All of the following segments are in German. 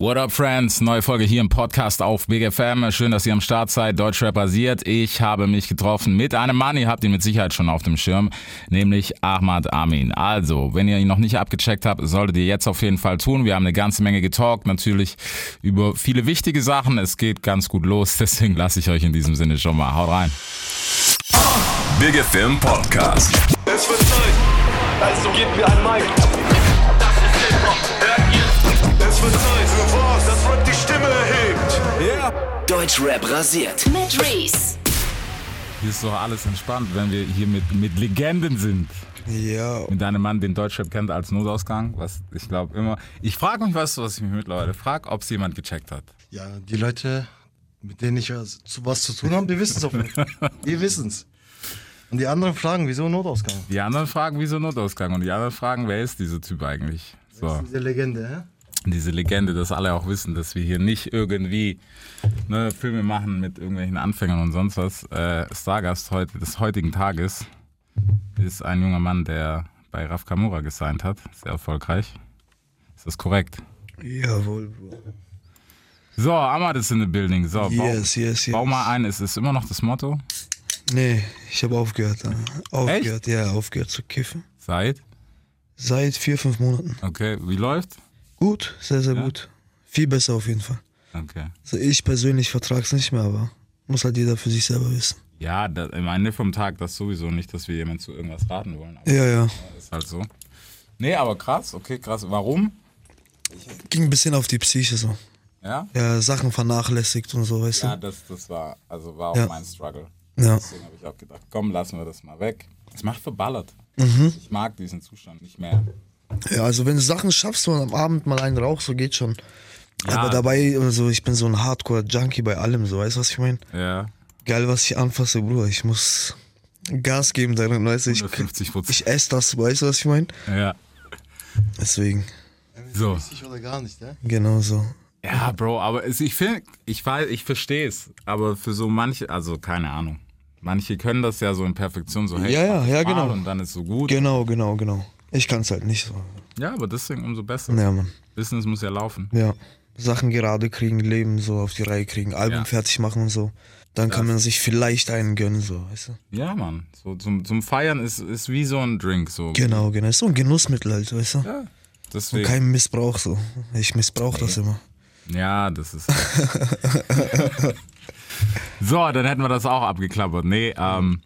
What up, Friends? Neue Folge hier im Podcast auf Big FM. Schön, dass ihr am Start seid. Deutschrap basiert. Ich habe mich getroffen mit einem Mann. Ihr habt ihn mit Sicherheit schon auf dem Schirm, nämlich Ahmad Amin. Also, wenn ihr ihn noch nicht abgecheckt habt, solltet ihr jetzt auf jeden Fall tun. Wir haben eine ganze Menge getalkt, natürlich über viele wichtige Sachen. Es geht ganz gut los. Deswegen lasse ich euch in diesem Sinne schon mal. Haut rein. Big FM Podcast. Es wird Zeit, also gebt mir ein Mic. Es wird Zeit für was, das Rap die Stimme erhebt. Deutschrap rasiert. mit Reese. Hier ist doch alles entspannt, wenn wir hier mit, mit Legenden sind. Ja, Mit einem Mann, den Deutschrap kennt als Notausgang. Was ich glaube immer. Ich frage mich, weißt du, was ich mich mittlerweile frage, ob es jemand gecheckt hat. ja, die Leute, mit denen ich was zu, was zu tun habe, die wissen es auch nicht. Die wissen es. Und die anderen fragen, wieso Notausgang? Die anderen fragen, wieso Notausgang? Und die anderen fragen, wer ist dieser Typ eigentlich? So. Diese Legende, hä? Diese Legende, dass alle auch wissen, dass wir hier nicht irgendwie ne, Filme machen mit irgendwelchen Anfängern und sonst was. Äh, Stargast heute, des heutigen Tages ist ein junger Mann, der bei Raf Kamura gesigned hat. Sehr erfolgreich. Ist das korrekt? Jawohl, Bro. So, Ahmad ist in the building. So, Yes, yes, yes. bau, bau mal ein. Es ist immer noch das Motto. Nee, ich habe aufgehört. äh, Aufgehört, ja, aufgehört zu kiffen. Seit. Seit vier, fünf Monaten. Okay, wie läuft? Gut, sehr, sehr Ja? gut. Viel besser auf jeden Fall. Okay. Also ich persönlich vertrag's nicht mehr, aber muss halt jeder für sich selber wissen. Ja, da, am Ende vom Tag das sowieso nicht, dass wir jemand zu irgendwas raten wollen. Ja, ja. ist halt so. Nee, aber krass, okay, krass. Warum? Ging ein bisschen auf die Psyche so. Ja? Ja, Sachen vernachlässigt und so, weißt Ja, du? das, das war, also war auch Ja. mein Struggle. Ja. Deswegen habe ich auch gedacht, komm, lassen wir das mal weg. Es macht verballert. Mhm. Ich mag diesen Zustand nicht mehr. Ja, also wenn du Sachen schaffst und am Abend mal einen rauchst, so geht schon. Ja. Aber dabei, also ich bin so ein Hardcore-Junkie bei allem, so, weißt du, was ich meine? Ja, Geil, was ich anfasse, Bruder, ich muss Gas geben darin, weißt du, ich, 150 Prozent. ich esse das, weißt du, was ich meine? Ja. Deswegen, So. ich oder gar nicht, ja? Genau so. Ja, Bro, aber ich finde, ich weiß, ich verstehe es. Aber für so manche, also keine Ahnung. Manche können das ja so in Perfektion, so hey, Ja, ja, ja, genau. Und dann ist so gut. Genau, genau, genau. Ich kann es halt nicht so. Ja, aber deswegen umso besser. Ja, Mann. Business muss ja laufen. Ja. Sachen gerade kriegen, Leben so auf die Reihe kriegen, Album Ja. fertig machen und so. Dann kann man sich vielleicht einen gönnen, so, weißt du? Ja, Mann. So zum, zum Feiern ist, ist wie so ein Drink. So. Genau, genau. Ist so ein Genussmittel halt, weißt du? Ja. Und Deswegen. kein Missbrauch so. Ich missbrauch das immer. Ja, das ist. so, dann hätten wir das auch abgeklappert. Nee, ähm,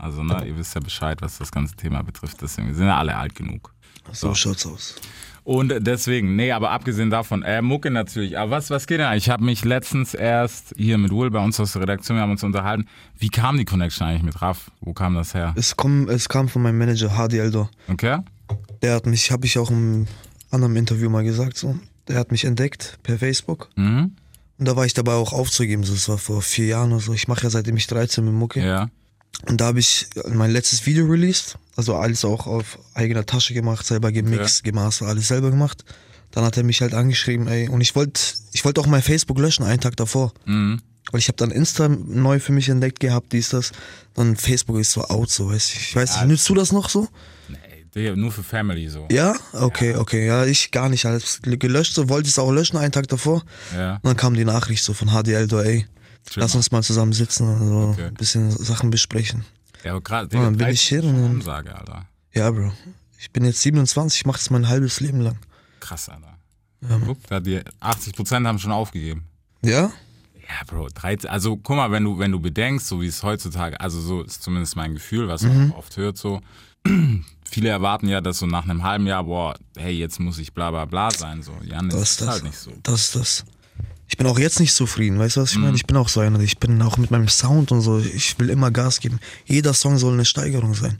also, ne, ihr wisst ja Bescheid, was das ganze Thema betrifft. Deswegen, wir sind ja alle alt genug. So schaut's aus. Und deswegen, nee, aber abgesehen davon, äh, Mucke natürlich. Aber was, was geht denn? eigentlich? Ich habe mich letztens erst hier mit Will bei uns aus der Redaktion, wir haben uns unterhalten. Wie kam die Connection eigentlich mit Raff? Wo kam das her? Es, komm, es kam von meinem Manager Hardy Eldor. Okay? Der hat mich, habe ich auch im anderen Interview mal gesagt, so. Der hat mich entdeckt per Facebook. Mhm. Und da war ich dabei auch aufzugeben, so. Das war vor vier Jahren oder so. Ich mache ja seitdem ich 13 mit Mucke. Ja. Und da habe ich mein letztes Video released. Also alles auch auf eigener Tasche gemacht, selber gemixt, gemastert, alles selber gemacht. Dann hat er mich halt angeschrieben, ey. Und ich wollte ich wollte auch mein Facebook löschen, einen Tag davor. Mhm. Weil ich habe dann Insta neu für mich entdeckt gehabt, dies, das. Dann Facebook ist so out, so, weißt du. Ich weiß nicht, nützt du das noch so? Nee, nur für Family so. Ja? Okay, okay. Ja, ich gar nicht. Alles gelöscht, so wollte es auch löschen, einen Tag davor. Ja. Und dann kam die Nachricht so von HDL, do, ey. Chill Lass mal. uns mal zusammen sitzen und so Okay. ein bisschen Sachen besprechen. Ja, aber gerade, dann bin ich hier und dann- Alter. Ja, Bro. Ich bin jetzt 27, ich mache das mein halbes Leben lang. Krass, Alter. Guck, da die 80% haben schon aufgegeben. Ja? Ja, Bro, 13, also guck mal, wenn du, wenn du bedenkst, so wie es heutzutage, also so ist zumindest mein Gefühl, was Mhm. man oft hört, so, viele erwarten ja, dass so nach einem halben Jahr, boah, hey, jetzt muss ich bla bla bla sein, so. Ja, das ist ist das. halt nicht so. Das ist das. Ich bin auch jetzt nicht zufrieden, weißt du, was ich Mhm. meine? Ich bin auch so einer, ich bin auch mit meinem Sound und so, ich will immer Gas geben. Jeder Song soll eine Steigerung sein.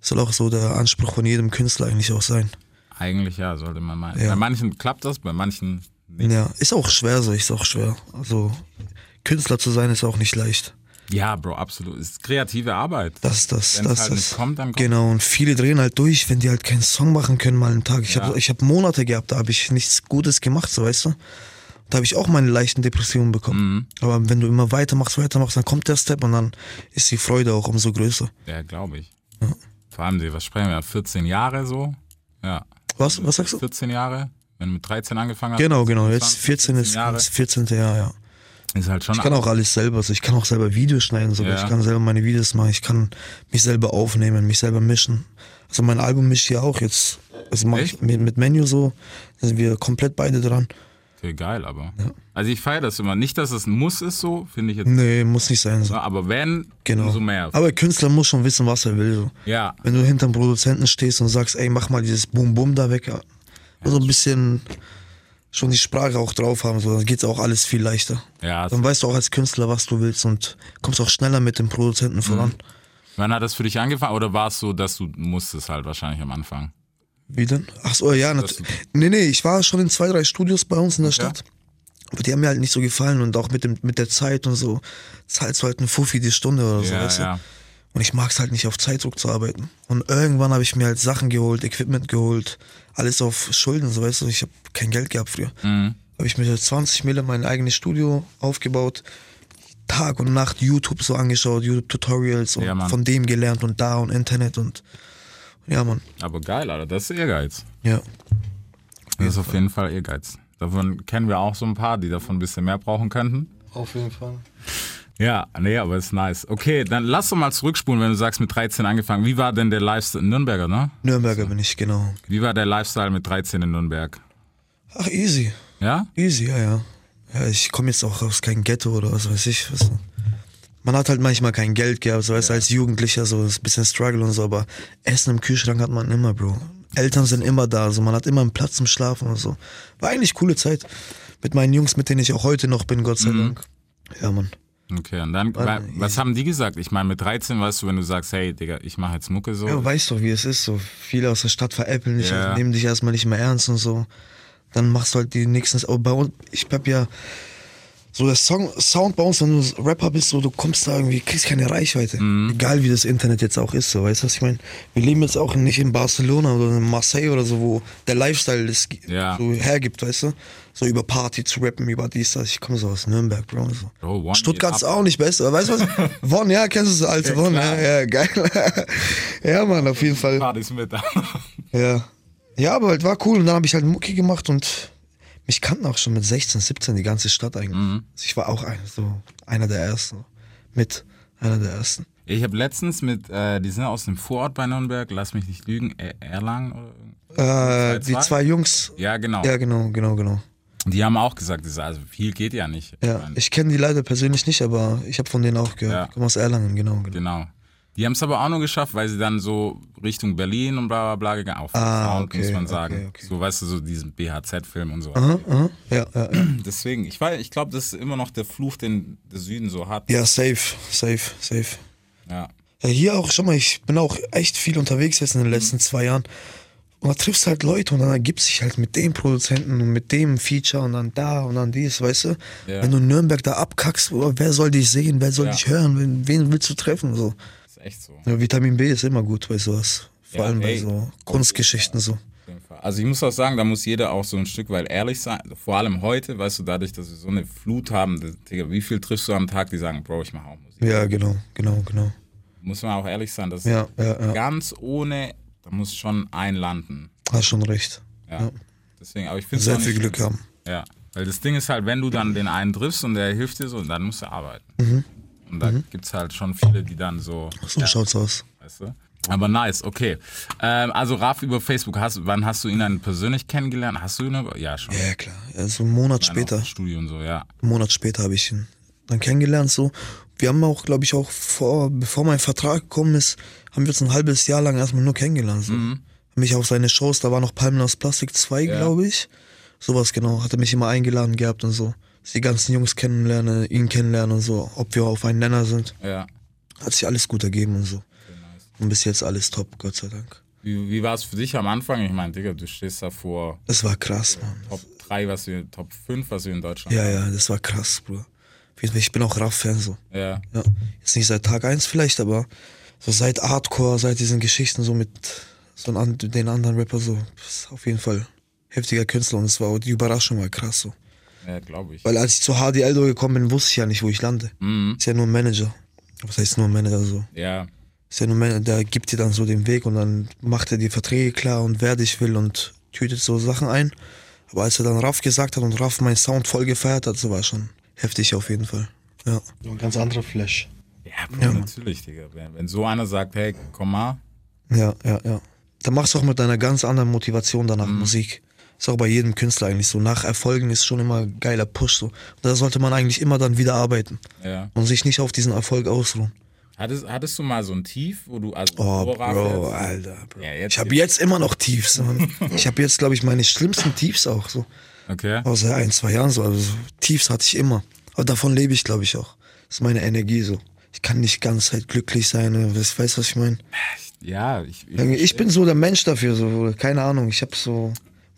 Soll auch so der Anspruch von jedem Künstler eigentlich auch sein. Eigentlich ja, sollte man meinen. Ja. Bei manchen klappt das, bei manchen nicht. Ja, ist auch schwer so, ist auch schwer. Also, Künstler zu sein ist auch nicht leicht. Ja, Bro, absolut. Ist kreative Arbeit. Das ist das, Wenn's das halt ist nicht kommt, kommt Genau, und viele drehen halt durch, wenn die halt keinen Song machen können mal einen Tag. Ich Ja. habe hab Monate gehabt, da habe ich nichts Gutes gemacht, so weißt du. Da habe ich auch meine leichten Depressionen bekommen. Mhm. Aber wenn du immer weitermachst, weitermachst, dann kommt der Step und dann ist die Freude auch umso größer. Ja, glaube ich. Vor allem, was sprechen wir, 14 Jahre so? Ja. Was, was sagst du? 14 Jahre? Wenn du mit 13 angefangen hast. Genau, genau. 20, Jetzt 14 ist das 14. Jahr, ja. ist halt schon Ich kann auch alles selber. Also ich kann auch selber Videos schneiden, sogar. Ja. Ich kann selber meine Videos machen. Ich kann mich selber aufnehmen, mich selber mischen. Also mein Album mischt hier auch jetzt. Also mache ich mit, mit Menu so. Da sind wir komplett beide dran. Okay, geil, aber. Also ich feiere das immer. Nicht, dass es ein Muss ist, so, finde ich jetzt. Nee, muss nicht sein. So. Aber wenn, Genau. umso mehr. Aber der Künstler muss schon wissen, was er will. So. ja, Wenn du hinterm Produzenten stehst und sagst, ey, mach mal dieses Boom Boom da weg. Ja. So ein bisschen schon die Sprache auch drauf haben, so, dann geht's auch alles viel leichter. ja. Dann weißt du auch als Künstler, was du willst und kommst auch schneller mit dem Produzenten voran. Wann hat das für dich angefangen? Oder war es so, dass du musstest halt wahrscheinlich am Anfang? Wie denn? Ach so, ja, Dass nat- nee, nee, ich war schon in zwei, drei Studios bei uns in der Stadt. Aber die haben mir halt nicht so gefallen und auch mit, dem, mit der Zeit und so. Zahlst du halt einen Fuffi die Stunde oder so, Ja, weißt ja. du? Und ich mag es halt nicht auf Zeitdruck zu arbeiten. Und irgendwann habe ich mir halt Sachen geholt, Equipment geholt, alles auf Schulden, so weißt du. Ich habe kein Geld gehabt früher. Mhm. Habe ich mir für 20 Mille mein eigenes Studio aufgebaut. Tag und Nacht YouTube so angeschaut, YouTube-Tutorials und Ja, von dem gelernt und da und Internet und ja, Mann. Aber geil, Alter. Das ist Ehrgeiz. Ja. Das ist auf jeden Fall Ehrgeiz. Davon kennen wir auch so ein paar, die davon ein bisschen mehr brauchen könnten. Auf jeden Fall. Ja, nee, aber ist nice. Okay, dann lass doch mal zurückspulen, wenn du sagst, mit 13 angefangen. Wie war denn der Lifestyle? Nürnberger, ne? Nürnberger bin ich, genau. Wie war der Lifestyle mit 13 in Nürnberg? Ach, easy. Ja? Easy, ja, ja. Ja, ich komme jetzt auch aus kein Ghetto oder was weiß ich. Was. Man hat halt manchmal kein Geld gehabt, so weißt du, als Jugendlicher, so ist ein bisschen Struggle und so, aber Essen im Kühlschrank hat man immer, Bro. Eltern sind immer da, also man hat immer einen Platz zum Schlafen und so. War eigentlich coole Zeit. Mit meinen Jungs, mit denen ich auch heute noch bin, Gott sei Dank. Ja, Mann. Okay, und dann, Warte, wa- was haben die gesagt? Ich meine, mit 13 weißt du, wenn du sagst, hey, Digga, ich mache jetzt Mucke so. Ja, weißt doch, wie es ist. So viele aus der Stadt veräppeln dich, Ja. nehmen dich erstmal nicht mehr ernst und so. Dann machst du halt die nächsten. Aber bei uns, ich hab ja so der Song, Sound bei uns, wenn du Rapper bist, so du kommst da irgendwie, kriegst keine Reichweite. Mhm. Egal wie das Internet jetzt auch ist, so weißt du, was ich meine? Wir leben jetzt auch nicht in Barcelona oder in Marseille oder so, wo der Lifestyle das Ja. so hergibt, weißt du? So über Party zu rappen, über dies, das. Ich komme so aus Nürnberg, Bro. So. One Stuttgart ist auch nicht besser. Weißt du was? Von, ja, kennst du das alte Von? Ja, ja, geil. ja, Mann, auf jeden Fall. Partys mit. Ja. Ja, aber halt war cool. Und dann habe ich halt Mucki gemacht und mich kannten auch schon mit 16, 17 die ganze Stadt eigentlich. Mhm. Also ich war auch ein, so einer der ersten. Mit einer der ersten. Ich habe letztens mit, äh, die sind aus dem Vorort bei Nürnberg, lass mich nicht lügen, Er- Erlangen oder Äh, die zwei? Jungs. Ja, genau. Ja, genau, genau, genau. Die haben auch gesagt, also viel geht ja nicht. Ich Ja, meine, ich kenne die leider persönlich nicht, aber ich habe von denen auch gehört. Ja. Ich komme aus Erlangen, genau, genau. Genau. Die haben es aber auch nur geschafft, weil sie dann so Richtung Berlin und bla bla bla gegangen. Auf Ah, Sound, okay, muss man okay, sagen. okay. So, weißt du, so diesen BHZ-Film und so. Aha, aha. Ja, ja, ja. Deswegen, ich, weiß- ich glaube, das ist immer noch der Fluch, den der Süden so hat. ja, safe, safe, safe. Ja. Ja, hier auch, schau mal, ich bin auch echt viel unterwegs jetzt in den letzten zwei Jahren. Und da triffst du halt Leute und dann ergibt sich halt mit dem Produzenten und mit dem Feature und dann da und dann dies, weißt du? Ja. Wenn du in Nürnberg da abkackst, wer soll dich sehen, wer soll Ja. dich hören, wen, wen willst du treffen? So. Echt so. Ja, Vitamin B ist immer gut bei sowas. Vor Ja, allem bei ey. so Kunstgeschichten so. Also ich muss auch sagen, da muss jeder auch so ein Stück weit ehrlich sein. Vor allem heute, weißt du, dadurch, dass wir so eine Flut haben, das, Digga, wie viel triffst du am Tag, die sagen, Bro, ich mache auch Musik. Ja, genau, genau, genau. Muss man auch ehrlich sein, dass ja, ja. ganz ohne, da muss schon ein landen. Hast schon recht. Ja. Deswegen, aber ich finde Sehr viel Glück haben. Ja. Weil das Ding ist halt, wenn du dann den einen triffst und der hilft dir so, dann musst du arbeiten. Mhm. Und da gibt's halt schon viele, die dann so, So schaut's aus. weißt du. Aber nice, okay. Ähm, also Raff über Facebook, hast, wann hast du ihn dann persönlich kennengelernt? Hast du ihn? über- Ja, schon. Ja, klar. Ja, so einen Monat Dann später. Studio und so, ja. einen Monat später habe ich ihn dann kennengelernt so. Wir haben auch, glaube ich, auch vor, bevor mein Vertrag gekommen ist, haben wir uns ein halbes Jahr lang erstmal nur kennengelernt. So. Mich auf seine Shows, da war noch Palmen aus Plastik 2, Ja. glaube ich. Sowas genau, hat er mich immer eingeladen gehabt und so. Die ganzen Jungs kennenlernen, ihn kennenlernen und so, ob wir auf einen Nenner sind. Ja. Hat sich alles gut ergeben und so. Und bis jetzt alles top, Gott sei Dank. Wie, wie war es für dich am Anfang? Ich meine, Digga, du stehst da vor Das war krass, Mann. Top 3, was wir, Top 5, was wir in Deutschland Ja, ja, das war krass, Bruder. Ich bin auch Raff-Fan so. Ja. Ja, jetzt nicht seit Tag eins vielleicht, aber so seit Hardcore, seit diesen Geschichten so mit so den anderen Rapper so, das ist auf jeden Fall heftiger Künstler und es war die Überraschung war krass so. Ja, glaube ich. Weil als ich zu HDL gekommen bin, wusste ich ja nicht, wo ich lande. Ist ja nur ein Manager. Was heißt nur ein Manager so? Ja. Ist ja nur ein Manager, der gibt dir dann so den Weg und dann macht er die Verträge klar und wer dich will und tütet so Sachen ein. Aber als er dann Raff gesagt hat und Raff meinen Sound voll gefeiert hat, so war schon heftig auf jeden Fall. Ja. So ein ganz anderer Flash. Ja, Bro, natürlich, Digga. Wenn, wenn so einer sagt, hey, komm mal, Ja, ja, ja. Dann machst du auch mit einer ganz anderen Motivation danach Musik. Ist auch bei jedem Künstler eigentlich so. Nach Erfolgen ist schon immer ein geiler Push so. Und da sollte man eigentlich immer dann wieder arbeiten ja. und sich nicht auf diesen Erfolg ausruhen. Hattest, hattest du mal so ein Tief, wo du also Oh, Bro, jetzt- Alter, Bro. Ja, jetzt- ich habe jetzt immer noch Tiefs, Mann. Ich habe jetzt, glaube ich, meine schlimmsten Tiefs auch so. Okay. Außer ein, zwei Jahren so. Also so Tiefs hatte ich immer. Aber davon lebe ich, glaube ich, auch. Das ist meine Energie so. Ich kann nicht ganz halt glücklich sein. was- Weißt du, was ich meine? Ja, ich, ich, Ich bin so der Mensch dafür, so, keine Ahnung. Ich habe so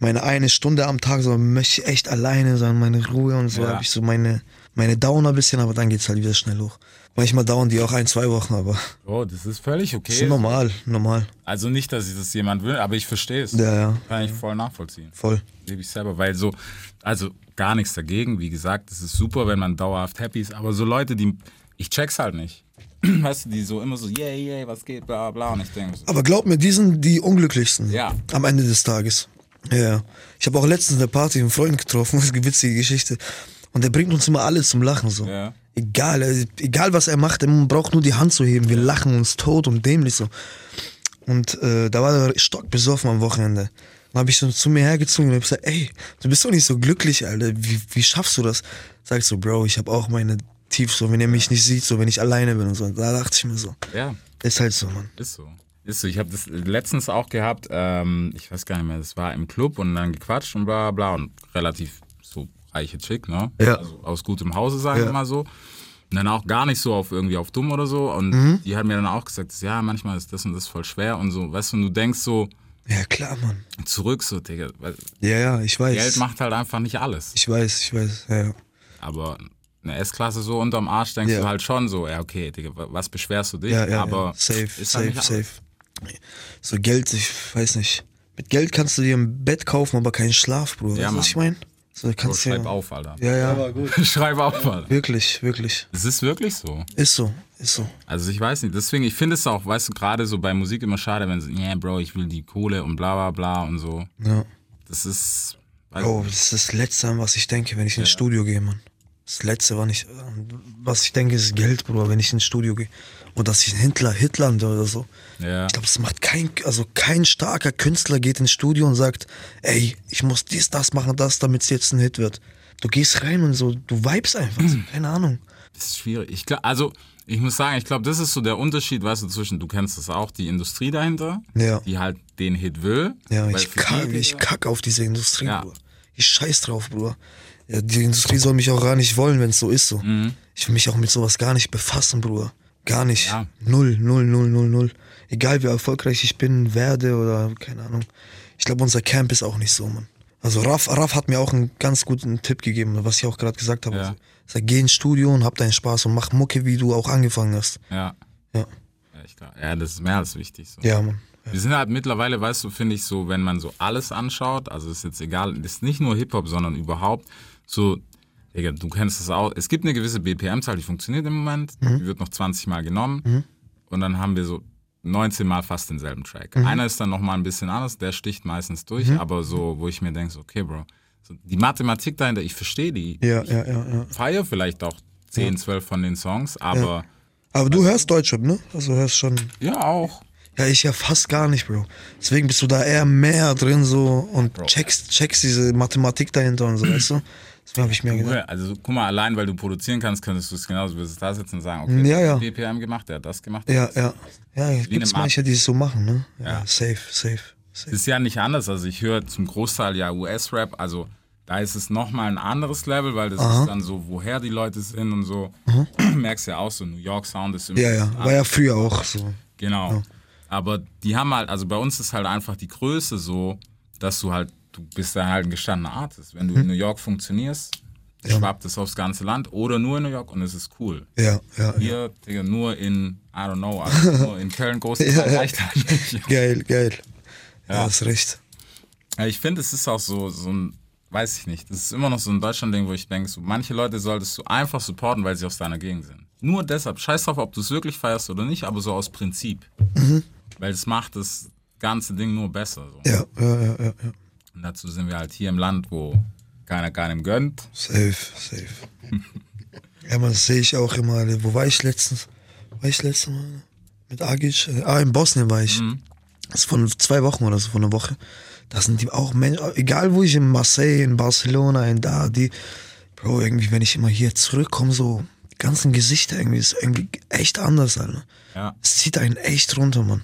meine eine Stunde am Tag, so möchte ich echt alleine sein, meine Ruhe und so. Ja. habe ich so meine, meine Downer ein bisschen, aber dann geht's halt wieder schnell hoch. Manchmal dauern die auch ein, zwei Wochen, aber oh, das ist völlig okay. das ist normal, normal. Also nicht, dass ich das jemand will, aber ich verstehe es. Ja, ja, Kann ich voll nachvollziehen. voll. Lebe ich selber, weil so, also gar nichts dagegen. Wie gesagt, es ist super, wenn man dauerhaft happy ist, aber so Leute, die, ich check's halt nicht. Weißt du, die so immer so, yeah, yeah, was geht, bla, bla, und ich denke so, Aber glaub mir, die sind die unglücklichsten. Ja. Am Ende des Tages. Ja. Ich habe auch letztens eine Party einen Freund getroffen, das ist eine witzige Geschichte. Und der bringt uns immer alle zum Lachen so. Ja. Egal, äh, egal was er macht, er braucht nur die Hand zu heben. Wir lachen uns tot und dämlich so. Und äh, da war er stockbesoffen am Wochenende. Dann habe ich so zu mir hergezogen und hab gesagt, ey, du bist doch nicht so glücklich, Alter. Wie, wie schaffst du das? Sag ich so, Bro, ich habe auch meine Tiefs, so wenn ihr mich nicht sieht, so wenn ich alleine bin und so. Da dachte ich mir so, ja, ist halt so, Mann. Ist so. Ist so. Ich habe das letztens auch gehabt, ähm, ich weiß gar nicht mehr, das war im Club und dann gequatscht und bla bla und relativ so reiche Chick, ne? Ja. Also aus gutem Hause, sagen wir Ja. mal so. Und dann auch gar nicht so auf irgendwie auf dumm oder so. Und Mhm. die hat mir dann auch gesagt, ja, manchmal ist das und das voll schwer und so. Weißt du, und du denkst so Ja, klar, Mann. zurück, so, Digga, Ja, ja, ich weiß. Geld macht halt einfach nicht alles. Ich weiß, ich weiß, ja, ja. Aber eine S-Klasse so unterm Arsch denkst Ja. du halt schon so, ja, okay, Digga, was beschwerst du dich? Ja, ja, Aber ja. Safe, ist safe, halt safe. So Geld, ich weiß nicht. Mit Geld kannst du dir ein Bett kaufen, aber keinen Schlaf, Bruder. Ja, weißt du, was ich meine? So, Bro, kannst du schreib ja, auf, Alter. ja, ja, Aber gut. schreib auf, Alter. wirklich, wirklich. Es ist wirklich so. Ist so, ist so. Also ich weiß nicht, deswegen, ich finde es auch, weißt du, gerade so bei Musik immer schade, wenn sie, yeah, Bro, ich will die Kohle und bla bla bla und so. Ja. Das ist, Bro, das ist das Letzte, an was ich denke, wenn ich ins Studio gehe, Mann. Das Letzte, wann ich, was ich denke, ist Geld, Bruder, wenn ich ins Studio gehe. Und dass ich ein Hitler, Hitler oder so. ja, Ich glaube, das macht kein, also kein starker Künstler geht ins Studio und sagt, ey, ich muss dies, das machen, das, damit es jetzt ein Hit wird. Du gehst rein und so, du vibes einfach, so, keine Ahnung. das ist schwierig. Ich glaub, also, ich muss sagen, ich glaube, das ist so der Unterschied, weißt du, zwischen, du kennst das auch, die Industrie dahinter, Ja. die halt den Hit will. Ja, ich kack, ich kack auf diese Industrie, Ja. Bruder. Ich scheiß drauf, Bruder. Ja, die Industrie soll mich auch gar nicht wollen, wenn es so ist so. Ich will mich auch mit sowas gar nicht befassen, Bruder. Gar nicht. Ja. Null, null, null, null, null. Egal wie erfolgreich ich bin, werde oder keine Ahnung. Ich glaube, unser Camp ist auch nicht so, Mann. Also Raff, Raff hat mir auch einen ganz guten Tipp gegeben, was ich auch gerade gesagt habe. Ja. Also, sag, geh ins Studio und hab deinen Spaß und mach Mucke, wie du auch angefangen hast. Ja. Ja. Ja, ich glaub, ja, das ist mehr als wichtig. So. Ja, Mann. Wir sind halt mittlerweile, weißt du, finde ich so, wenn man so alles anschaut, also ist jetzt egal, das ist nicht nur Hip-Hop, sondern überhaupt so, Digga, du kennst das auch, es gibt eine gewisse BPM-Zahl, die funktioniert im Moment, Mhm. die wird noch 20 Mal genommen und dann haben wir so 19 Mal fast denselben Track. Mhm. Einer ist dann nochmal ein bisschen anders, der sticht meistens durch, aber so, wo ich mir denke, so, okay, Bro, so, die Mathematik dahinter, ich verstehe die, Ja, ja, ja, ja. feiere vielleicht auch 10, 12 von den Songs, aber Aber du hörst Deutschrap, ne? Also hörst schon. ja, auch. Ja, ich ja fast gar nicht, Bro. Deswegen bist du da eher mehr drin so und checkst, checkst diese Mathematik dahinter und so, weißt du? Deswegen habe ich mir gedacht. Also guck mal, allein weil du produzieren kannst, könntest du es genauso, würdest da sitzen und sagen, okay, Ja, der ja. hat BPM gemacht, der hat das gemacht. Ja, das. ja. Ja, eine gibt manche, die es so machen, ne? Ja, Ja. safe, safe, safe. ist ja nicht anders. Also ich höre zum Großteil ja US-Rap, also da ist es nochmal ein anderes Level, weil das ist dann so, woher die Leute sind und so. Merkst ja auch so, New York Sound ist immer. Ja, ja. War ja früher auch so. Genau. Aber die haben halt, also bei uns ist halt einfach die Größe so, dass du halt, du bist dann halt ein gestandener Artist. Wenn du in New York funktionierst, schwappt es aufs ganze Land oder nur in New York und es ist cool. Ja, ja, ja. Hier, Digga, nur in, I don't know, also nur in Köln groß Ja, ja. reicht halt nicht. Geil, geil. Ja, Ja. hast recht. Ja, ich finde, es ist auch so, so ein, weiß ich nicht, das ist immer noch so ein Deutschland-Ding, wo ich denke, so, manche Leute solltest du einfach supporten, weil sie aus deiner Gegend sind. Nur deshalb, scheiß drauf, ob du es wirklich feierst oder nicht, aber so aus Prinzip. Mhm. Weil es macht das ganze Ding nur besser. So. Ja, ja, ja, ja. Und dazu sind wir halt hier im Land, wo keiner keinem gönnt. Safe, safe. ja, man, das sehe ich auch immer. Wo war ich letztens? War ich letztens Mal? Mit Agic? Ah, in Bosnien war ich. Das ist von zwei Wochen oder so, von einer Woche. Da sind die auch Menschen, egal wo ich in Marseille, in Barcelona, in da, die, Bro, irgendwie, wenn ich immer hier zurückkomme, so, die ganzen Gesichter irgendwie, ist irgendwie echt anders, Alter. Ja. Es zieht einen echt runter, Mann.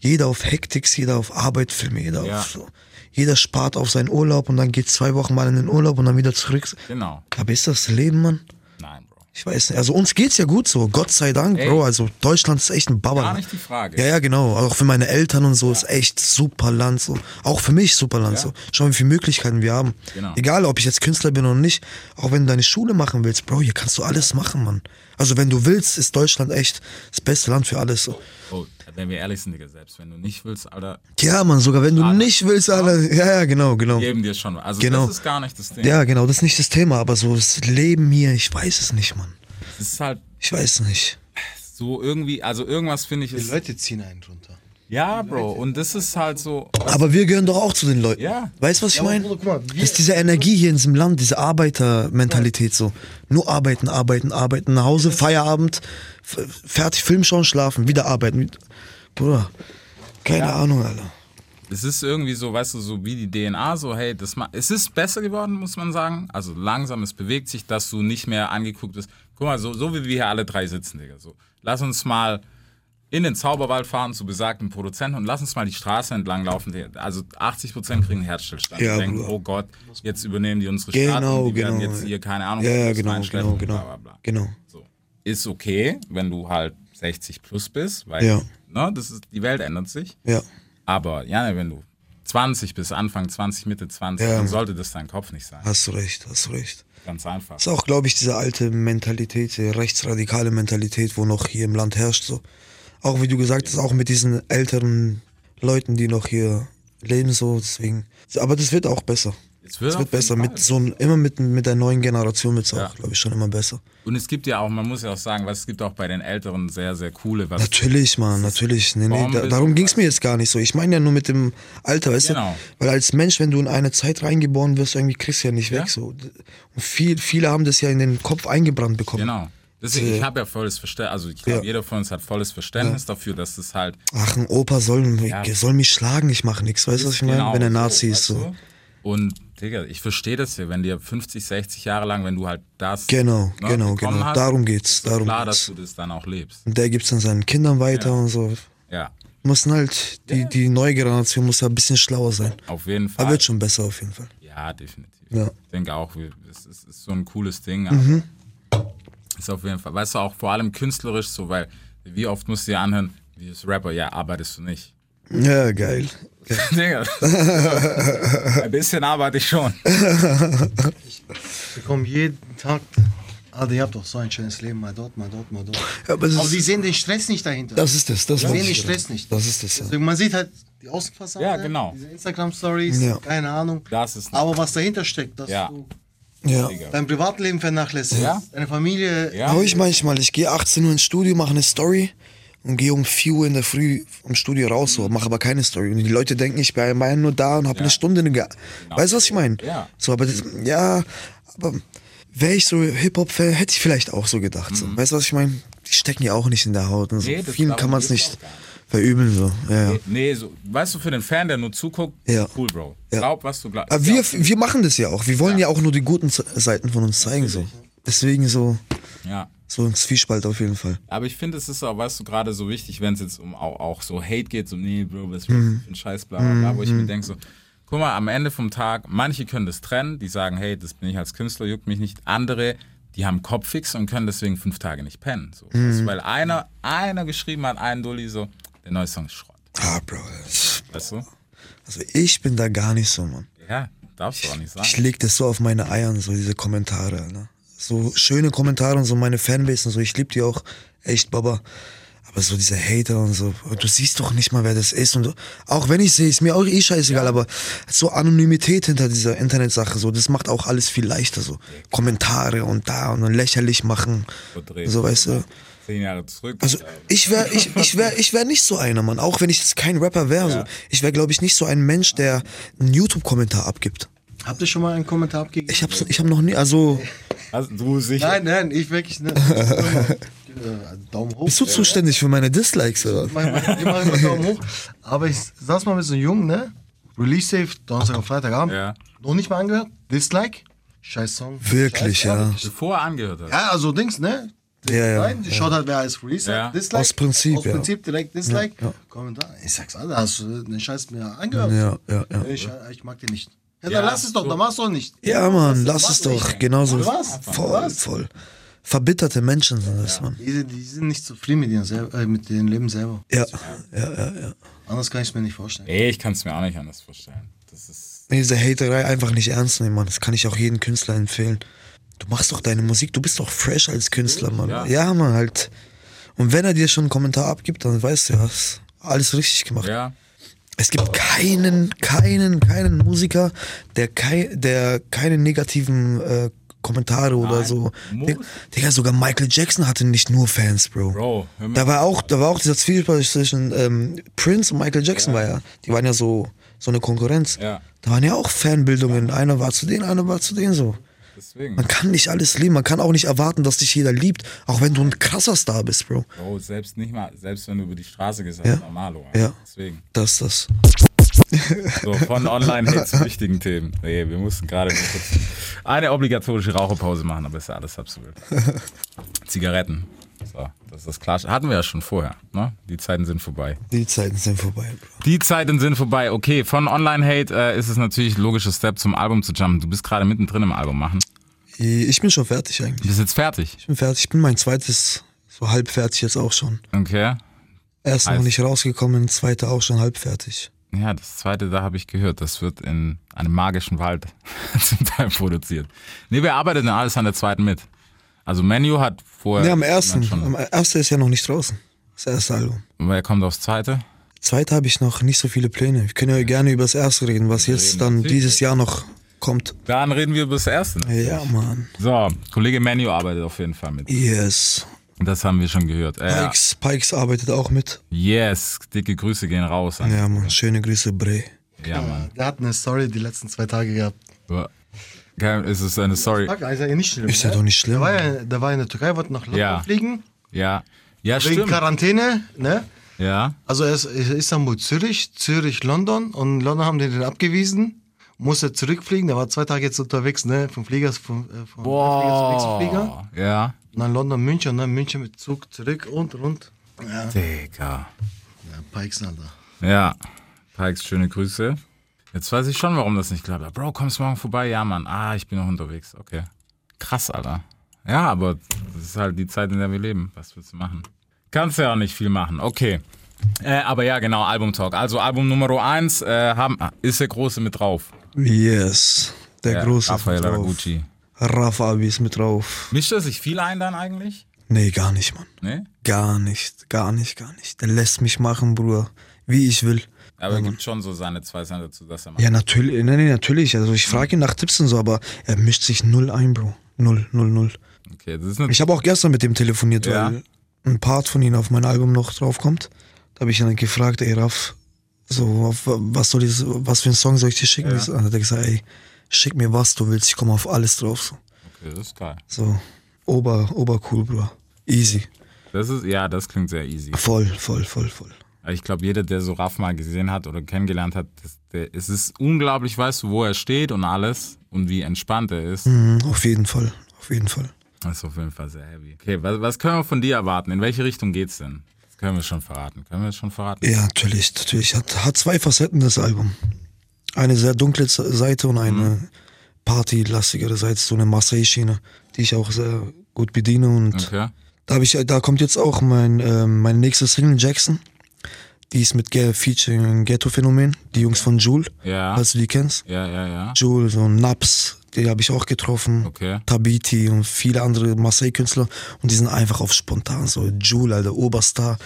Jeder auf Hektik, jeder auf Arbeitfilme, jeder Ja. auf so. Jeder spart auf seinen Urlaub und dann geht zwei Wochen mal in den Urlaub und dann wieder zurück. Genau. Aber ist das Leben, Mann? Nein, Bro. Ich weiß nicht. Also uns geht's ja gut so. Gott sei Dank, Ey. Bro. Also Deutschland ist echt ein Baba. Gar nicht die Frage. Ja, ja, genau. Auch für meine Eltern und so ist echt super Land. So. Auch für mich super Land. Ja. So. Schau, wie viele Möglichkeiten wir haben. Genau. Egal, ob ich jetzt Künstler bin oder nicht. Auch wenn du deine Schule machen willst, Bro, hier kannst du alles machen, Mann. Also wenn du willst, ist Deutschland echt das beste Land für alles. So. Oh, wenn wir ehrlich sind, Digga, selbst wenn du nicht willst, Alter, Ja, Mann, sogar wenn du nicht willst, Alter. Ja, ja, genau, genau. geben dir schon. Also Genau. das ist gar nicht das Ding. Ja, genau, das ist nicht das Thema, aber so das Leben hier, ich weiß es nicht, Mann. Es ist halt Ich weiß nicht. so irgendwie, also irgendwas finde ich Die ist. Leute ziehen einen drunter. Ja, Bro. Und das ist halt so. Aber wir gehören doch auch zu den Leuten. Ja. Weißt du, was ich meine? Das ist diese Energie hier in diesem Land, diese Arbeitermentalität so. Nur arbeiten, arbeiten, arbeiten, nach Hause, Feierabend, fertig, Film schauen, schlafen, wieder arbeiten. Bruder, keine Ahnung, Alter. Es ist irgendwie so, weißt du, so wie die DNA, so, hey, das ma es ist besser geworden, muss man sagen. Also langsam, es bewegt sich, dass du nicht mehr angeguckt bist. Guck mal, so, so wie wir hier alle drei sitzen, Digga. So, lass uns mal in den Zauberwald fahren zu besagten Produzenten und lass uns mal die Straße entlang laufen. Also 80% kriegen einen Herzstillstand. Ja, denken, oh Gott, jetzt übernehmen die unsere Genau, Stadt und die werden genau. jetzt hier, keine Ahnung, Ja, ja, genau, genau, genau. bla, bla, bla. Genau. So. Ist okay, wenn du halt 60 plus bist, weil Ja. Ne, das ist, die Welt ändert sich. Ja. Aber ja, wenn du 20 bis Anfang 20, Mitte 20, Ja. dann sollte das dein Kopf nicht sein. Hast du recht, hast du recht. Ganz einfach. Das ist auch, glaube ich, diese alte Mentalität, die rechtsradikale Mentalität, wo noch hier im Land herrscht. So. Auch wie du gesagt hast, auch mit diesen älteren Leuten, die noch hier leben, so. Deswegen. Aber das wird auch besser. Es wird Es wird besser. Mit so ein- immer mit, mit der neuen Generation wird es Ja. auch, glaube ich, schon immer besser. Und es gibt ja auch, man muss ja auch sagen, was es gibt auch bei den Älteren sehr, sehr coole, was Natürlich, Mann, natürlich. Nee, nee, da, darum so ging es mir jetzt gar nicht so. Ich meine ja nur mit dem Alter, weißt Genau. du? Weil als Mensch, wenn du in eine Zeit reingeboren wirst, irgendwie kriegst du ja nicht Ja. weg. So. Und viel, viele haben das ja in den Kopf eingebrannt bekommen. Genau. Deswegen, ich Ja. habe ja volles Verständnis, also ich glaube, Ja. jeder von uns hat volles Verständnis dafür, dass es halt Ach, ein Opa soll, Ja. soll mich schlagen, ich mache nichts. Weißt du, was ich meine? genau wenn er Nazi ist. weißt So. Und, Digga, ich verstehe das ja, wenn dir 50, 60 Jahre lang, wenn du halt das Genau, ne, genau, genau. Hast, Darum geht's. Darum klar, geht's. dass du das dann auch lebst. Und der gibt es dann seinen Kindern weiter Ja. und so. Ja, Müssen halt, die, die neue Generation muss da ein bisschen schlauer sein. auf jeden Fall. Aber wird schon besser auf jeden Fall. Ja, definitiv. Ja. Ich denke auch, es ist, ist so ein cooles Ding. Mhm. Ist auf jeden Fall, weißt du, auch vor allem künstlerisch so, weil wie oft musst du dir anhören, wie das Rapper, ja, arbeitest du nicht. Ja, geil. Digga, ein bisschen arbeite ich schon. Wir kommen jeden Tag. Alter, ihr habt doch so ein schönes Leben, mal dort, mal dort, mal dort. Ja, aber Aber die sehen den Stress nicht dahinter. Das ist das. Das wollte sehen den ich Stress nicht. Das ist das. Ja. Also man sieht halt die Außenfassade, Ja, genau. diese Instagram-Stories, Ja. keine Ahnung. Das ist- Aber was dahinter steckt, dass Ja. du Ja. dein Privatleben vernachlässigst, Ja. deine Familie. Ja. Hau ich manchmal, ich gehe 18 Uhr ins Studio, mache eine Story und gehe um 4 Uhr in der Früh vom Studio raus, so, mache aber keine Story. Und die Leute denken, ich bin ja nur da und habe eine Stunde. Ge Weißt du, was ich meine? Ja. So, aber das, ja, aber wäre ich so Hip-Hop-Fan, hätte ich vielleicht auch so gedacht. So. Weißt du, was ich meine? Die stecken ja auch nicht in der Haut. Und so. Mhm. Nee, Vielen kann man es nicht verübeln. So. Ja, ja. Nee, so, weißt du, für den Fan, der nur zuguckt, Ja. cool, Bro. Ja. Glaub, was du glaubst. Aber wir, wir machen das ja auch. Wir wollen ja, auch nur die guten Se- Seiten von uns zeigen. So. Deswegen so, Ja. so ein Zwiespalt auf jeden Fall. Aber ich finde, es ist auch, weißt du, gerade so wichtig, wenn es jetzt um auch, auch so Hate geht, so, nee, Bro, was ist Mhm. ein Scheiß, bla, bla, bla, wo ich mir denke, so, guck mal, am Ende vom Tag, manche können das trennen, die sagen, hey, das bin ich als Künstler, juckt mich nicht. Andere, die haben Kopffix und können deswegen fünf Tage nicht pennen. So. Mhm. Du, weil einer, einer geschrieben hat, ein Dulli, so, der neue Song ist Schrott. Ah, Bro. Weißt du? Also ich bin da gar nicht so, Mann. Ja, darfst du auch nicht sagen. Ich leg das so auf meine Eiern, so diese Kommentare. Ne? So schöne Kommentare und so meine Fanbase und so. Ich lieb die auch echt, Baba. Aber so diese Hater und so, du siehst doch nicht mal, wer das ist. Und auch wenn ich sehe, ist mir auch eh scheißegal, aber so Anonymität hinter dieser Internetsache, so, das macht auch alles viel leichter. So Kommentare und da und dann lächerlich machen. Verdreht. So, weißt du. Zehn Jahre zurück. Also ich wäre ich, ich wär, ich wär nicht so einer, Mann. Auch wenn ich jetzt kein Rapper wäre. So. Ich wäre, glaube ich, nicht so ein Mensch, der einen YouTube-Kommentar abgibt. Habt ihr schon mal einen Kommentar abgegeben? Ich hab's, ich hab noch nie, also also, du sicher. Nein, nein, ich wirklich nicht. Äh, Daumen hoch. bist du zuständig für meine Dislikes oder? Ich immer Daumen hoch. Aber ich saß mal mit so einem Jungen, ne? Release Safe, Donnerstag und Freitagabend. Ja. Noch nicht mal angehört. Dislike. Scheiß Song. Wirklich, Scheiß, ja. Bevor er angehört hat. Ja, also Dings, ne? Ja, ja, Nein, die schaut halt, wer als Release Ja. Dislike. Aus Prinzip, Aus ja. Prinzip direkt Dislike. Ja, ja. Kommentar. Ich sag's alle, hast du den Scheiß mir angehört? Ja, ja, ja. Ich, ich mag den nicht. Ja, Ja, dann lass es doch, so. dann mach's doch nicht. Ja, Mann, lass es doch. nicht. Genauso. Was? Voll, was? voll. Verbitterte Menschen sind das, Mann. Die, die sind nicht zufrieden mit ihrem, selber, äh, mit ihrem Leben selber. Ja, ja, ja, ja. Anders kann ich es mir nicht vorstellen. Nee, ich kann es mir auch nicht anders vorstellen. Das ist. Nee, diese Haterei einfach nicht ernst nehmen, Mann. Das kann ich auch jedem Künstler empfehlen. Du machst doch deine Musik, du bist doch fresh als Künstler, Mann. Ja. Ja, Mann, halt. Und wenn er dir schon einen Kommentar abgibt, dann weißt du, du hast alles richtig gemacht. Ja. Es gibt keinen, keinen, keinen Musiker, der, kei, der keine negativen äh, Kommentare oder Nein. so. Muss. Dig- Digga, sogar Michael Jackson hatte nicht nur Fans, Bro. Bro. Da war auch, da war auch dieser Zwiespalt zwischen ähm, Prince und Michael Jackson war ja. Die waren ja so, so eine Konkurrenz. Ja. Da waren ja auch Fanbildungen. Einer war zu denen, einer war zu denen so. Deswegen. Man kann nicht alles lieben. Man kann auch nicht erwarten, dass dich jeder liebt. Auch wenn du ein krasser Star bist, Bro. Bro, selbst nicht mal, selbst wenn du über die Straße gehst, Ja. ist normalo. Ja. Deswegen. Das ist das. So, von Online-Hate zu wichtigen Themen. Nee, wir mussten gerade eine obligatorische Raucherpause machen, aber ist ja alles wild. Zigaretten. So, das ist das klar. Hatten wir ja schon vorher, ne? Die Zeiten sind vorbei. Die Zeiten sind vorbei, Bro. Die Zeiten sind vorbei. Okay, von Online-Hate äh, ist es natürlich ein logischer Step zum Album zu jumpen. Du bist gerade mittendrin im Album machen. Ich bin schon fertig Du eigentlich. bist jetzt fertig. Ich bin fertig. Ich bin mein zweites, so halb fertig jetzt auch schon. Okay. Erst noch nicht rausgekommen, zweite auch schon halb fertig. Ja, das zweite, da habe ich gehört, das wird in einem magischen Wald zum Teil produziert. Nee, wir arbeiten alles an der zweiten mit. Also Menu hat vorher. Ne, am ersten. Schon, Am erste ist ja noch nicht draußen. Das erste Album. wer kommt aufs zweite? Zweite habe ich noch nicht so viele Pläne. Wir können ja gerne über das erste reden, was jetzt reden dann natürlich. dieses Jahr noch kommt. Dann reden wir über das erste. Ja, Mann. So, Kollege Menu arbeitet auf jeden Fall mit. Yes. Das haben wir schon gehört. Äh, Pikes, Pikes arbeitet auch mit. yes, dicke Grüße gehen raus. An, Ja, Mann. Schöne Grüße, Bre. ja, Mann. Der hat eine Story die letzten zwei Tage gehabt. Okay, ist es eine Sorry? Ist ja nicht schlimm. Ist ja ne? doch nicht schlimm. Der war ja, der war in der Türkei, wollte nach London Ja. fliegen. Ja. Ja, Wegen stimmt. Quarantäne, ne? Ja. Also er ist Istanbul, Zürich, Zürich, London und in London haben die den abgewiesen. Musste zurückfliegen, der war zwei Tage jetzt unterwegs, ne? Vom Flieger, vom, äh, vom Flieger zum nächsten Flieger. Boah. Ja. Und dann London, München und dann München mit Zug zurück und rund. Ja, Digga. ja Pikes, Alter. Ja, Pikes, schöne Grüße. Jetzt weiß ich schon, warum das nicht klappt. Bro, kommst morgen vorbei? Ja, Mann. Ah, ich bin noch unterwegs. Okay. Krass, Alter. Ja, aber das ist halt die Zeit, in der wir leben. Was willst du machen? Kannst ja auch nicht viel machen. Okay. Äh, aber ja, genau, Album-Talk. Also Album Nummer 1 äh, haben, ist der Große mit drauf. Yes. Der Ja, große Raphael mit drauf. Ragucci. Rafa Abi ist mit drauf. Mischt er sich viel ein dann eigentlich? Nee, gar nicht, Mann. Ne? Gar nicht, gar nicht, gar nicht. Der lässt mich machen, Bruder. Wie ich will. Aber er gibt schon so seine zwei Cent dazu, dass er macht. Ja, natürlich, nee, nee, natürlich. Also ich frage ihn nach Tipps und so, aber er mischt sich null ein, Bro. Null, null, null. Okay, das ist eine Ich habe auch gestern mit dem telefoniert, Ja. weil ein Part von ihm auf mein Album noch draufkommt. Da habe ich ihn dann gefragt, ey Raff, so, auf, was soll ich, was für einen Song soll ich dir schicken? Ja. Und dann hat er gesagt, ey, schick mir was du willst, ich komme auf alles drauf. So, Okay, das ist geil. so ober, obercool, Bro. Easy. Das ist, ja, das klingt sehr easy. Voll, voll, voll, voll. Ich glaube, jeder, der so Raff mal gesehen hat oder kennengelernt hat, das, der, es ist unglaublich, weißt du, wo er steht und alles und wie entspannt er ist. Mhm, auf jeden Fall, auf jeden Fall. Das ist auf jeden Fall sehr heavy. Okay, was, was können wir von dir erwarten? In welche Richtung geht's denn? Das können wir schon verraten. Können wir es schon verraten? Ja, natürlich, natürlich. Hat, hat zwei Facetten, das Album. Eine sehr dunkle Seite und eine partylastigere Seite, so eine Marseille-Schiene, die ich auch sehr gut bediene. Und Okay. da, hab ich, da kommt jetzt auch mein, ähm, meine nächste Single Jackson. Die ist mit Ge Featuring Ghetto Phänomen, die Jungs von Jule, Ja. falls du die kennst. Ja, ja, ja. Jule, so Naps, die habe ich auch getroffen. Okay. Tabiti und viele andere Marseille-Künstler. Und die sind einfach auf spontan. So Jule, Alter, Oberstar.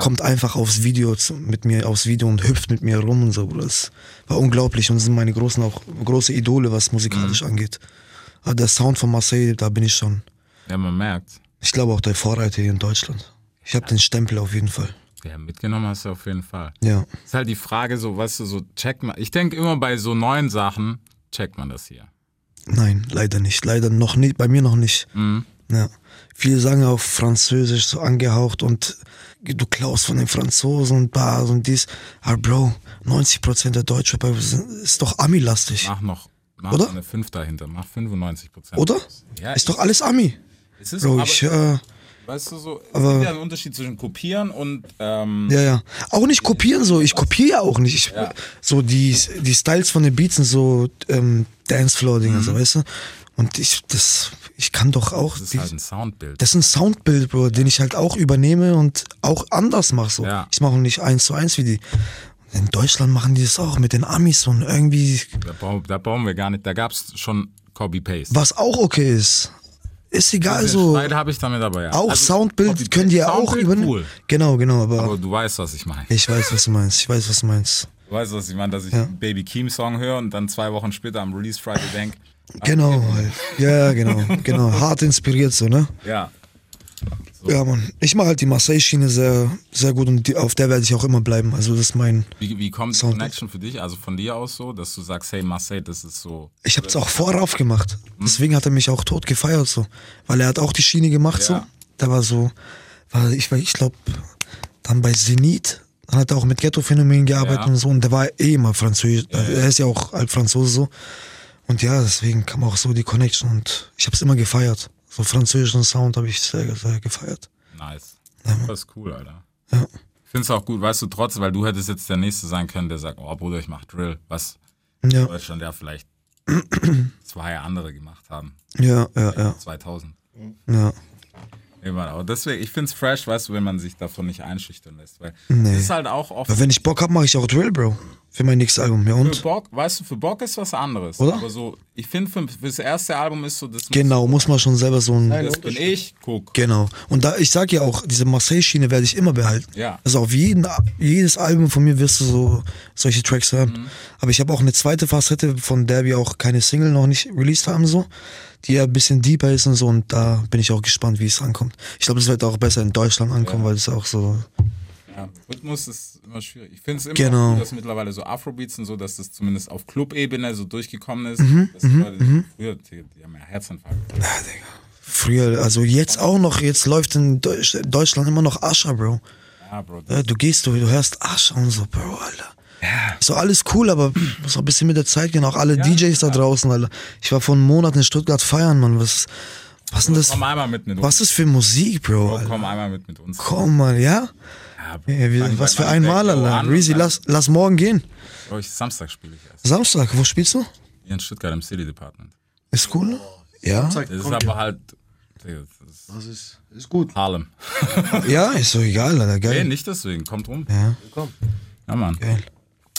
Kommt einfach aufs Video mit mir aufs Video und hüpft mit mir rum und so. Das war unglaublich und sind meine großen auch große Idole, was musikalisch Mhm. angeht. Aber der Sound von Marseille, da bin ich schon. Ja, man merkt. Ich glaube auch der Vorreiter hier in Deutschland. Ich habe den Stempel auf jeden Fall. Ja, mitgenommen hast du auf jeden Fall. Ja. Ist halt die Frage so, weißt du, so checkt man. Ich denke immer bei so neuen Sachen, checkt man das hier. Nein, leider nicht. Leider noch nicht. Bei mir noch nicht. Mhm. Ja. Viele sagen auf Französisch so angehaucht und du klaust von den Franzosen und Bars und dies. Aber Bro, 90% der Deutschrapper sind- ist doch Ami-lastig. Mach noch, mach Oder? eine 5 dahinter, mach 95 Prozent. Oder? Ja, ist doch alles Ami. Es ist, Bro, aber, ich, äh, weißt du so, es aber- gibt ja einen Unterschied zwischen kopieren und, ähm, ja, ja. Auch nicht kopieren so. Ich kopiere ja auch nicht. Ich, So die, die Styles von den Beats sind so ähm, Dancefloor-Dinger, so, weißt du? Und ich, das, ich kann doch auch. Mhm. das ist die- halt ein Soundbild. Das ist ein Soundbild, Bro, den ich halt auch übernehme und auch anders mache. So. Ja. Ich mache nicht eins zu eins wie die. In Deutschland machen die das auch mit den Amis und irgendwie, Da brauchen, da brauchen wir gar nicht, da gab es schon Copy-Paste. was auch okay ist. Ist egal so. Streit habe ich damit dabei. ja. Auch Also, Soundbild können die ja auch übernehmen. Cool. Genau, genau, aber, Aber du weißt, was ich meine. ich weiß, was du meinst. Ich weiß, was du meinst. Du weißt, was ich meine, dass ich Ja. einen Baby Keem Song höre und dann zwei Wochen später am Release Friday denke, Genau, halt. ja, genau, genau. Hart inspiriert so, ne? ja, Ja, Mann. Ich mache halt die Marseille-Schiene sehr, sehr gut und die, auf der werde ich auch immer bleiben. Also das ist mein. wie, wie kommt die. Connection für dich, also von dir aus so, dass du sagst, hey Marseille, das ist so, Ich habe es auch vorauf gemacht. Deswegen hat er mich auch tot gefeiert so, weil er hat auch die Schiene gemacht so. Ja. Der war so, war ich, ich glaube, dann bei Zenit. Dann hat er auch mit Ghetto-Phänomen gearbeitet Ja. und so. Und der war eh immer Französisch. Er ist ja auch alt Franzose so. Und ja, deswegen kam auch so die Connection und ich habe es immer gefeiert. So französischen Sound habe ich sehr, sehr gefeiert. nice. Ja. Das ist cool, Alter. Ja. Ich finde es auch gut, weißt du, trotzdem, weil du hättest jetzt der Nächste sein können, der sagt, oh Bruder, ich mach Drill, was Ja, in Deutschland ja vielleicht zwei andere gemacht haben, ja, ja, ja. 2000. ja. Mann, aber deswegen, ich finde es fresh, weißt du, wenn man sich davon nicht einschüchtern lässt, weil Nee. es ist halt auch oft Aber wenn ich Bock hab, mache ich auch Drill, Bro. Für mein nächstes Album. Ja Für und? Bock, weißt du, für Bock ist was anderes. Oder? Aber so, ich finde, für, für das erste Album ist so, das, Genau, muss man schon selber so ein. das bin ich, guck. Genau. Und da, ich sag ja auch, diese Marseille-Schiene werde ich immer behalten. Ja. Also auf jeden, jedes Album von mir wirst du so solche Tracks hören. Mhm. Aber ich habe auch eine zweite Facette, von der wir auch keine Single noch nicht released haben, so, die ja ein bisschen deeper ist und so. Und da bin ich auch gespannt, wie es ankommt. Ich glaube, es wird auch besser in Deutschland ankommen, weil es auch so. Ja, Rhythmus ist immer schwierig. Ich finde es immer Genau. gut, dass mittlerweile so Afrobeats und so, dass das zumindest auf Club-Ebene so durchgekommen ist. Mhm, dass die Leute, früher, die, die haben ja Herzinfarkt. Früher, also jetzt auch noch, jetzt läuft in Deutsch, Deutschland immer noch Ascher, Bro. Ja, Bro. Ja, du gehst, du, du hörst Ascher und so, Bro, Alter. Ist doch alles cool, aber muss auch ein bisschen mit der Zeit gehen. Auch alle DJs da draußen, Alter. Ich war vor einem Monat in Stuttgart feiern, Mann. Was, was denn das? Komm einmal mit mit uns. Was ist für Musik, Bro? Bro, komm einmal mit mit uns. Komm mal, ja? Ja, Bro, wie, fang was für ein Mal, Manfred Alter. an Reezy, lass, lass morgen gehen. Bro, ich, Samstag spiele ich erst. Samstag, wo spielst du? Hier in Stuttgart im City Department. Ist cool? Ja? Zeig, Das ist aber ja. halt. Das ist Das ist, ist gut. Harlem. Ja, ist so egal, Alter. Nee, Geil. nicht deswegen. Kommt rum. Ja, Komm. Ja, Mann. geil.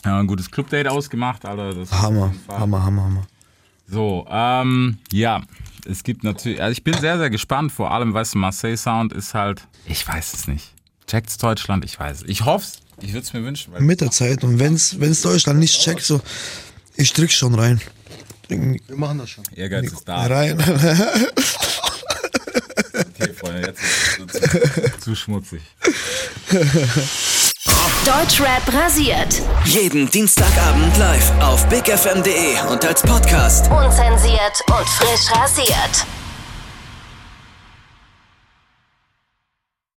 Ja, ein gutes Clubdate ausgemacht, Alter. Das Hammer, Hammer, Hammer, Hammer. So, ähm, ja, es gibt natürlich, also ich bin sehr, sehr gespannt, vor allem, weißt du, Marseille Sound ist halt, ich weiß es nicht. Checkt's Deutschland? Ich weiß es. Ich hoff's, ich würde es mir wünschen, weil Mit der Zeit. Und wenn's, wenn's Deutschland nicht checkt, so, ich drück schon rein. Wir machen das schon. Ehrgeiz ist da. Rein. Okay, Freunde, jetzt ist es zu, zu schmutzig. Deutschrap rasiert. Jeden Dienstagabend live auf bigfm.de und als Podcast. Unzensiert und frisch rasiert.